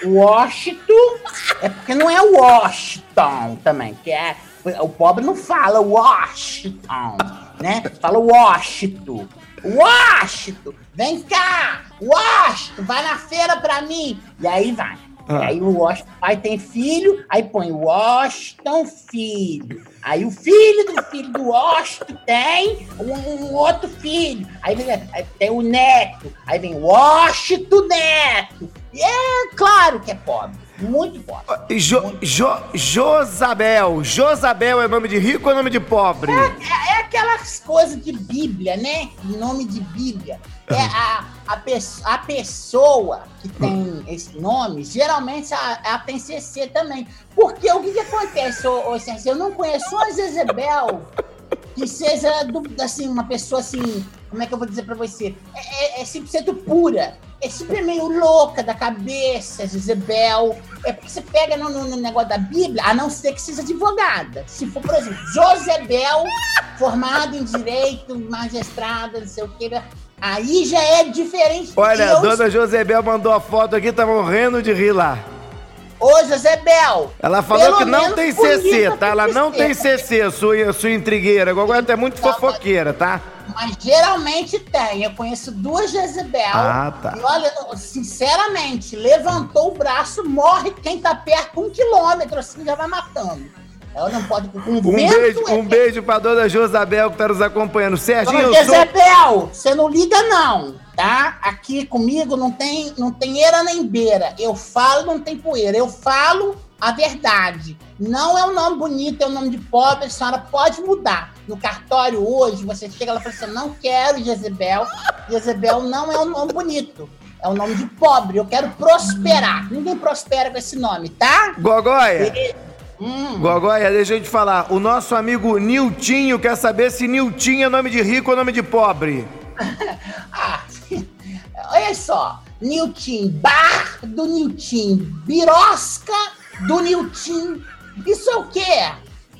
Washington é porque não é Washington também, que é... O pobre não fala Washington, né? Fala Washington. Washington, vem cá! Washington, vai na feira pra mim! E aí vai. Ah. Aí o Washington pai tem filho, aí põe Washington filho. Aí o filho do filho do Washington tem um, um outro filho. Aí, vem, aí tem o neto. Aí vem Washington neto. E é claro que é pobre. Muito pobre. Jo, jo, Josabel. Josabel é nome de rico ou nome de pobre? É, é- é aquelas coisas de Bíblia, né? Nome de Bíblia. É a, a, pesso- a pessoa que tem esse nome, geralmente ela, ela tem CC também. Porque o que, que acontece, ô, ô Sérgio? Eu não conheço uma Jezebel que seja do- assim, uma pessoa assim. Como é que eu vou dizer pra você? É, é, é 100% pura. É sempre meio louca da cabeça, Jezebel. É porque você pega no, no- no negócio da Bíblia, a não ser que seja advogada. Se for, por exemplo, Josebel, formado em direito, magistrada, não sei o que. Aí já é diferente. Olha, a dona Josebel mandou a foto aqui, tá morrendo de rir lá. Ô, Josebel! Ela falou que não tem CC, tá? Ela não tem. CC, sua, sua intrigueira. Agora é muito fofoqueira, tá? Mas geralmente tem. Eu conheço duas Jezebel. Ah, tá. E olha, sinceramente, levantou o braço, morre quem tá perto, um quilômetro, assim, já vai matando. Ela não pode. Um, Um beijo, é- um beijo pra dona Josabel que tá nos acompanhando. Serginho, Dona eu sou... Jezebel, você não liga não, tá? Aqui comigo não tem, não tem eira nem beira. Eu falo, não tem poeira. Eu falo a verdade. Não é um nome bonito, é um nome de pobre. A senhora pode mudar. No cartório hoje, você chega lá e fala assim, eu não quero Jezebel. Jezebel não é um nome bonito. É um nome de pobre. Eu quero prosperar. Ninguém prospera com esse nome, tá? Gogóia. Hum. Gogóia, deixa eu te falar. O nosso amigo Niltinho quer saber se Niltinho é nome de rico ou nome de pobre. <laughs> <laughs> Olha só, Nilton, bar do Nilton, birosca do Nilton. Isso é o quê?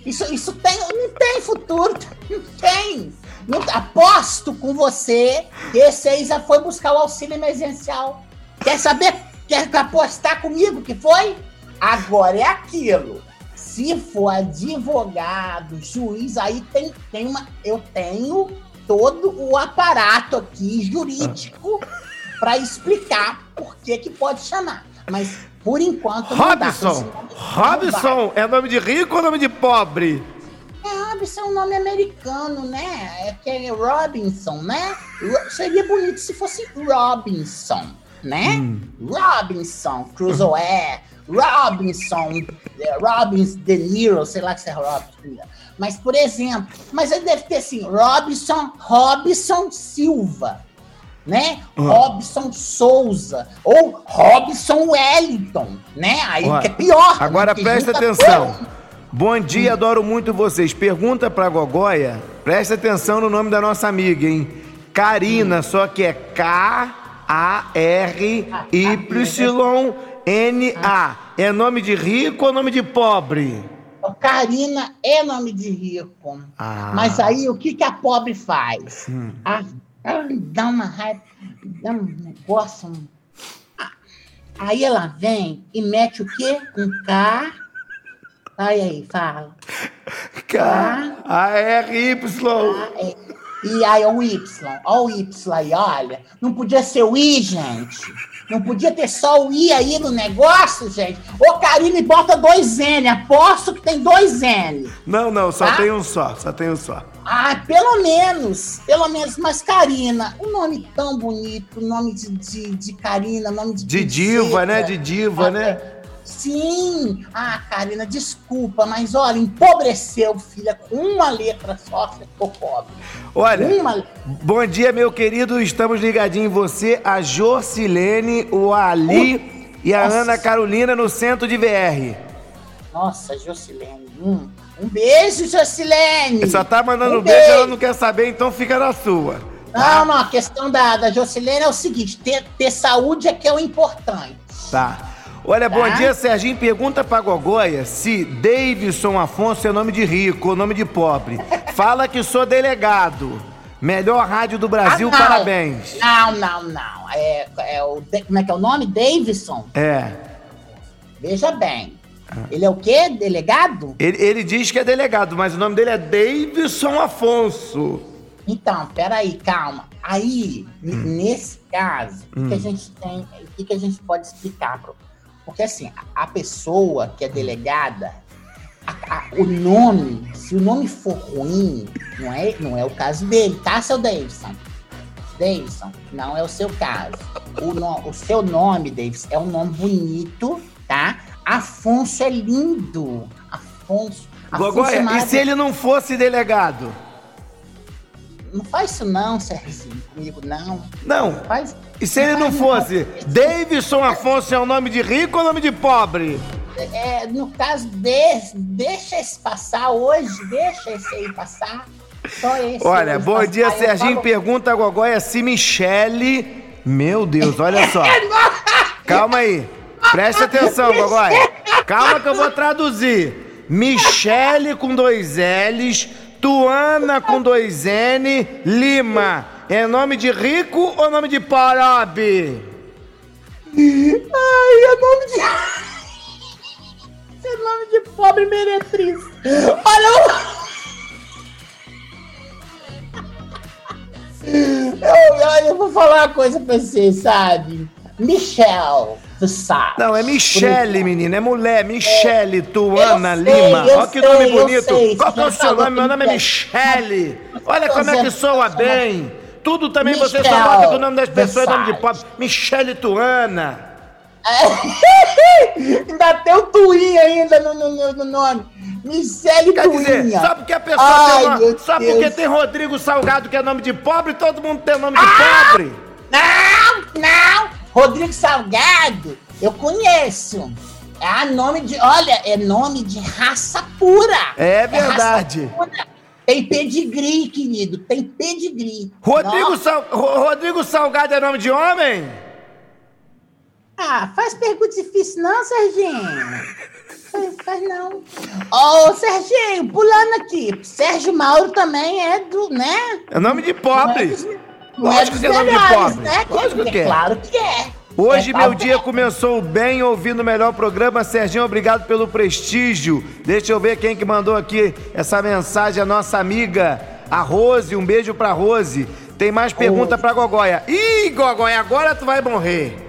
Isso, isso tem, não tem futuro, <laughs> não tem. Não- aposto com você que esse aí já foi buscar o auxílio emergencial. Quer saber? Quer apostar comigo que foi? Agora é aquilo. Se for advogado, juiz, aí tem, tem uma. Eu tenho todo o aparato aqui jurídico para explicar por que, que pode chamar. Mas por enquanto não dá. Robson! Robson é nome de rico ou nome de pobre? É, Robson é um nome americano, né? É que é Robinson, né? Seria bonito se fosse Robinson, né? Robinson Crusoe, Robinson, é, Robbins De Niro, sei lá que é Robinson. Mas, por exemplo, mas aí deve ter assim, Robinson, Robson Silva, né? Ah. Robson Souza, ou Robson Wellington, né? Aí Ó, que é pior. né? Agora Que presta atenção. todos. Bom dia, adoro muito vocês. Pergunta pra Gogóia. Presta atenção no nome da nossa amiga, hein? Karina, só que é K-A-R-Y-N-A. É nome de rico ou nome de pobre? Karina é nome de rico. Ah. Mas aí o que, que a pobre faz? Hum. Ah, ela dá uma raiva, dá um negócio. um- Ah, Aí ela vem e mete o quê? Um K. Aí aí, fala. K-A-R-Y. E aí o Y. Olha o Y aí, olha. Não podia ser o I, gente. Não podia ter só o I aí no negócio, gente. Ô, Karine, bota dois N. Aposto que tem dois N. Não, não, só Tá? tem um só, só tem um só. Ah, pelo menos, pelo menos, mas Karina, um nome tão bonito, nome de, de, de Karina, nome de. De diva, né? De diva, Ah, né? Sim! Ah, Karina, desculpa, mas olha, empobreceu, filha, com uma letra só, você ficou pobre. Olha, Uma... bom dia, meu querido. Estamos ligadinhos em você, a Jorcilene, o Ali e a Nossa. Ana Carolina no centro de VR. Nossa, Jocilene. Hum. Um beijo, Jocilene! Só tá mandando Um um beijo, beijo. ela não quer saber, então fica na sua. Não, não, a questão da, da Jocilene é o seguinte: ter, ter saúde é que é o importante. Tá. Olha, Tá. bom dia, Serginho. Pergunta pra Gogóia se Davidson Afonso é nome de rico ou nome de pobre. Fala que sou delegado. Melhor rádio do Brasil, Ah, parabéns. Não, não, não. É, é o, como é que é o nome? Davidson? É. Veja bem. Ele é o quê? Delegado? Ele, ele diz que é delegado, mas o nome dele é Davidson Afonso. Então, peraí, calma. Aí, n- nesse caso, o que, que a Hum. gente tem, o que, que a gente pode explicar? Pro... Porque assim, a pessoa que é delegada, a- a- o nome, se o nome for ruim, não é, não é o caso dele, tá, seu Davidson? Davidson, não é o seu caso. O, no- o seu nome, Davidson, é um nome bonito, tá? Afonso é lindo. Afonso. Afonso é Gogoia, e maravilhoso. se ele não fosse delegado? Não faz isso não, Serginho, comigo, não. Não. Faz. E se ele não fosse? Davidson Afonso é o nome de rico ou nome de pobre? É, no caso desse, deixa esse passar hoje, deixa esse aí passar. Só esse. Olha, bom passar. dia, Serginho. falo- Pergunta a Gogoia se Michele. Meu Deus, olha <laughs> só. Calma aí. Presta atenção, Gogoia. Calma que eu vou traduzir. Michele com dois L's, Tuana com dois N, Lima. É nome de rico ou nome de pobre? Ai, é nome de. É nome de pobre meretriz. Olha o. Eu, eu, eu vou falar uma coisa pra você, sabe? Michelle Não, é Michele, menina, é mulher. Michele, Tuana, Eu sei, Lima. eu Olha que nome bonito. sei, Qual é o seu nome? Meu nome é. Michele. Olha como é que soa bem. Tudo também você só bota o nome das pessoas é nome de pobre. Michele Tuana. <laughs> ainda tem o Twin ainda no, no, no- no nome. Michele Quer dizer, Twinha. só porque a pessoa Ai, tem meu Só Deus. porque tem Rodrigo Salgado, que é nome de pobre, todo mundo tem nome de Ah! pobre. Não, não! Rodrigo Salgado, eu conheço. É a nome de. Olha, é nome de raça pura. É raça verdade. pura. Tem pedigree, querido. Tem pedigree. Rodrigo. Sal- Ro- Rodrigo Salgado é nome de homem? Ah, faz pergunta difícil, não, Serginho? Faz, faz não. Ô, Serginho, pulando aqui. Sérgio Mauro também é do, né? É nome de pobre. Não é é nome de pobre. né? Lógico que é. Claro que é. Hoje É meu claro dia começou bem ouvindo o melhor programa. Serginho, obrigado pelo prestígio. Deixa eu ver quem que mandou aqui essa mensagem, a nossa amiga, a Rose. Um beijo pra Rose. Tem mais pergunta pra Gogoia. Ih, Gogoia, agora tu vai morrer.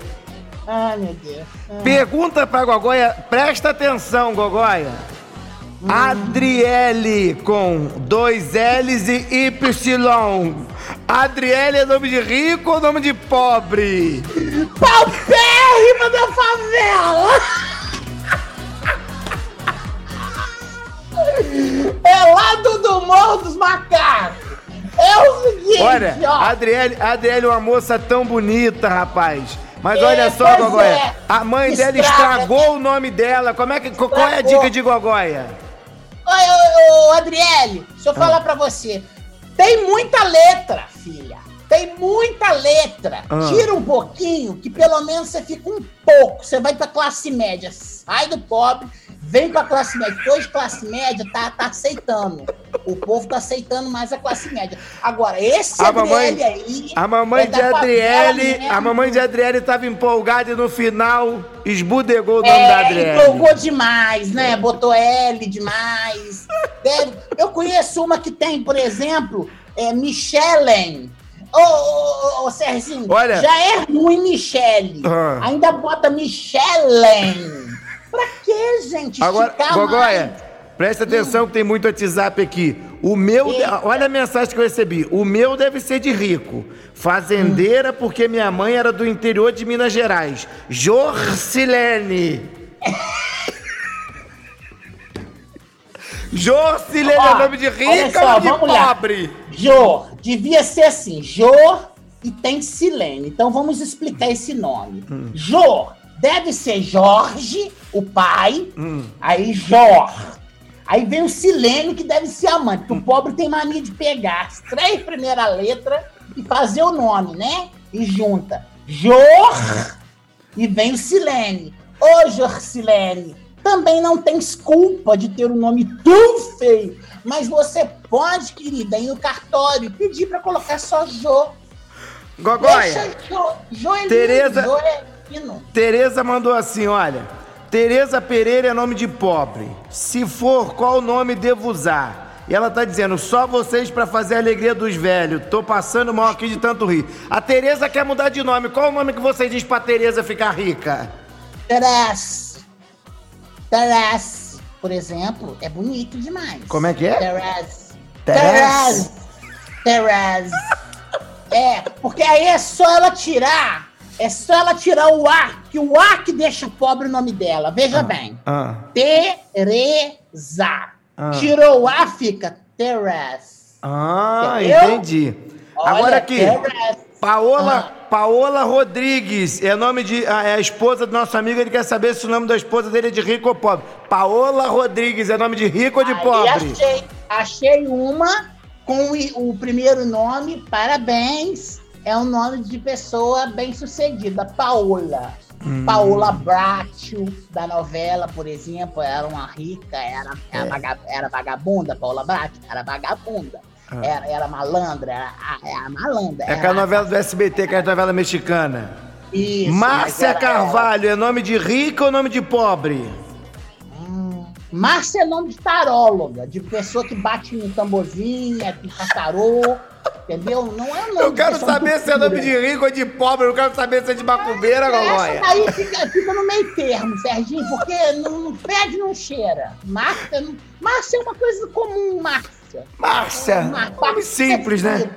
Ai, meu Deus. Ah. Pergunta pra Gogoia, presta atenção, Gogoia. Adriele com dois L's e Y. Adriele é nome de rico ou nome de pobre? Paupérrima da favela! É lá do, do Morro dos Macacos! É o seguinte, Olha, ó. Adriele, Adriele é uma moça tão bonita, rapaz. Mas É, olha só, Gogoia. é. A mãe dela Estraga. estragou o nome dela. Como é que, qual é a dica de Gogoia? Ô, ô, Adriele, deixa eu falar pra você. Tem muita letra, filha. Tem muita letra. Ah. Tira um pouquinho, que pelo menos você fica um pouco. Você vai pra classe média. Sai do pobre, vem pra classe média. Hoje classe média tá, tá aceitando. O povo tá aceitando mais a classe média. Agora, esse A Adriele mamãe, aí. a mamãe é de Adriele, a mamãe de Adriele estava empolgada e no final esbudegou o nome É, da Adriele. empolgou demais, né? Botou L demais. <laughs> Deve- Eu conheço uma que tem, por exemplo, é Michelen. Ô, ô, ô, ô, Serginho, Olha- já é ruim Michele. Ah. Ainda bota Michelen. Pra quê, gente? Agora, Gogoia, presta atenção que tem muito WhatsApp aqui. O meu, Eita. olha a mensagem que eu recebi. O meu deve ser de rico. Fazendeira porque minha mãe era do interior de Minas Gerais. Jorcilene. <laughs> Jorcilene é Ó, nome de rico só, ou de lá. pobre? Jor, devia ser assim, Jor e tem Silene. Então vamos explicar esse nome. Hum. Jor deve ser Jorge, o pai, Hum. aí Jor. Aí vem o Silene, que deve ser a mãe, porque o pobre tem mania de pegar as três primeiras letras e fazer o nome, né? E junta Jor e vem o Silene. Ô, Jorcilene, também não tem desculpa de ter um nome tão feio, mas você pode, querida, ir no cartório pedir pra colocar só Jô. Gogoia. Deixa Jô. Jô é Tereza- é. Tereza mandou assim, olha. Tereza Pereira é nome de pobre. Se for, qual nome devo usar? E ela tá dizendo, só vocês pra fazer a alegria dos velhos. Tô passando mal aqui de tanto rir. A Tereza quer mudar de nome. Qual o nome que você diz pra Tereza ficar rica? Terence. Terence, por exemplo, é bonito demais. Como é que é? Terence. Terence. Terence. É, porque aí é só ela tirar. É só ela tirar o A, que o A que deixa pobre o nome dela. Veja bem. Ah, Teresa. Ah. Tirou o A, fica Terence. ah Entendeu? entendi. Olha, Agora aqui. Paola, Paola Rodrigues, é nome de. ah, É a esposa do nosso amigo, ele quer saber se o nome da esposa dele é de rico ou pobre. Paola Rodrigues, é nome de rico ou de Aí pobre? achei, achei uma com o primeiro nome, parabéns. É um nome de pessoa bem sucedida, Paola. Hum. Paola Bracho, da novela, por exemplo, era uma rica, era, era, É. vaga- era vagabunda, Paola Bracho, era vagabunda. Ah. Era, era malandra, era, era malandra. É aquela novela do SBT, que é a novela mexicana. Isso, Márcia era- Carvalho, é nome de rico ou nome de pobre? Márcia é nome de taróloga, de pessoa que bate no tamborzinho, é de catarô, entendeu? Não é nome Eu quero saber se é nome de rico ou de pobre, eu quero saber se é de macumbeira, Essa Gogóia. daí fica, fica no meio termo, Serginho, porque não, fede, não cheira. Márcia, não- Márcia é uma coisa comum, Márcia. Márcia, Uma- nome simples, né?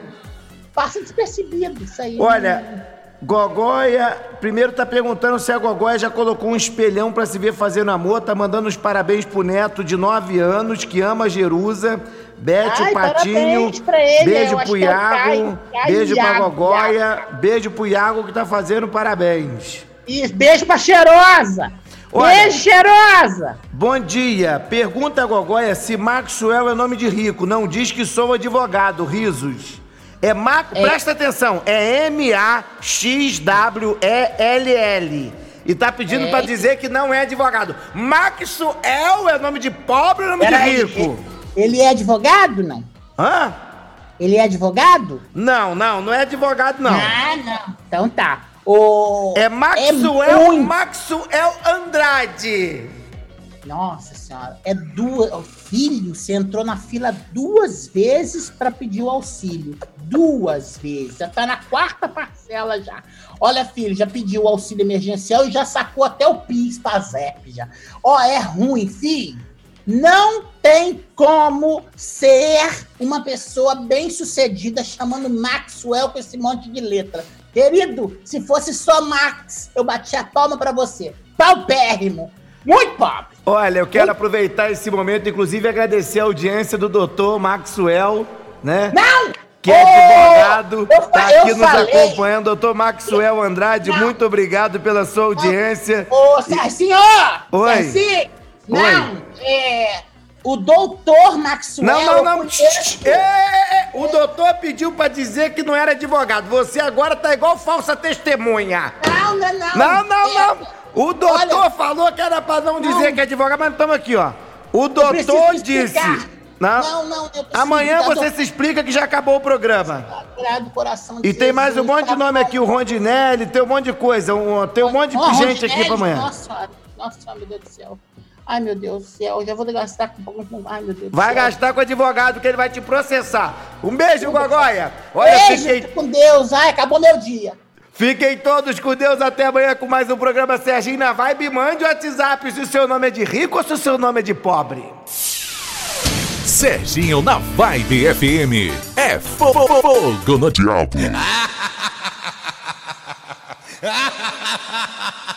Passa despercebido isso aí. Olha, Gogóia, primeiro tá perguntando se a Gogóia já colocou um espelhão pra se ver fazendo amor, tá mandando os parabéns pro neto de 9 anos, que ama Jerusa, Bete Ai, o Patinho, ele, beijo pro é Iago, beijo pra Iago, Gogóia, beijo pro Iago que tá fazendo parabéns. E beijo pra cheirosa! Olha. Beijo, cheirosa! Bom dia, pergunta a Gogóia se Maxwell é nome de rico, não diz que sou advogado, risos. É Ma... Presta atenção, é M-A-X-W-E-L-L. E tá pedindo É. pra dizer que não é advogado. Maxwell é nome de pobre ou nome Peraí, de rico? Ele é advogado, não? Hã? Ele é advogado? Não, não, não é advogado, não. Ah, não. Então tá. O... É Maxwell, muito- Maxwell Andrade. Nossa senhora, é duas. O filho, você entrou na fila duas vezes pra pedir o auxílio. Duas vezes. Já tá na quarta parcela já. Olha, filho, já pediu o auxílio emergencial e já sacou até o PIS pra ZEP já. Ó, é ruim, filho. Não tem como ser uma pessoa bem sucedida chamando Maxwell com esse monte de letra. Querido, se fosse só Max, eu batia a palma pra você. Paupérrimo. Muito pobre. Olha, eu quero aproveitar esse momento, inclusive agradecer a audiência do doutor Maxwell, né? Não! Que é advogado, fa- tá aqui nos falei- acompanhando. Doutor Maxwell Andrade, muito obrigado pela sua audiência. Ô, senhor! Oi. Sergi, Não, é. O doutor Maxwell. Não, não, não. conheço. É. O doutor pediu pra dizer que não era advogado. Você agora tá igual falsa testemunha. Não, não, não. Não, não, É, não. O doutor falou que era pra não dizer que é advogado, mas estamos aqui, ó. O doutor disse. Não, Não, não, preciso Amanhã você do- se explica que já acabou o programa. E tem mais um monte de nome aqui, o Rondinelli, tem um monte de coisa, um- tem um monte de gente aqui Rondinelli, pra amanhã. Nossa, nossa, meu Deus do céu. Ai, meu Deus do céu, eu já vou gastar com. Ai, meu Deus do Vai gastar com o advogado que ele vai te processar. Um beijo, Gogóia. Olha, Beijo, fiquem, fica com Deus. Ai, acabou meu dia. Fiquem todos com Deus até amanhã com mais um programa Serginho na Vibe. Mande o WhatsApp se o seu nome é de rico ou se o seu nome é de pobre. Serginho na Vibe FM. É fogo no diabo. <laughs>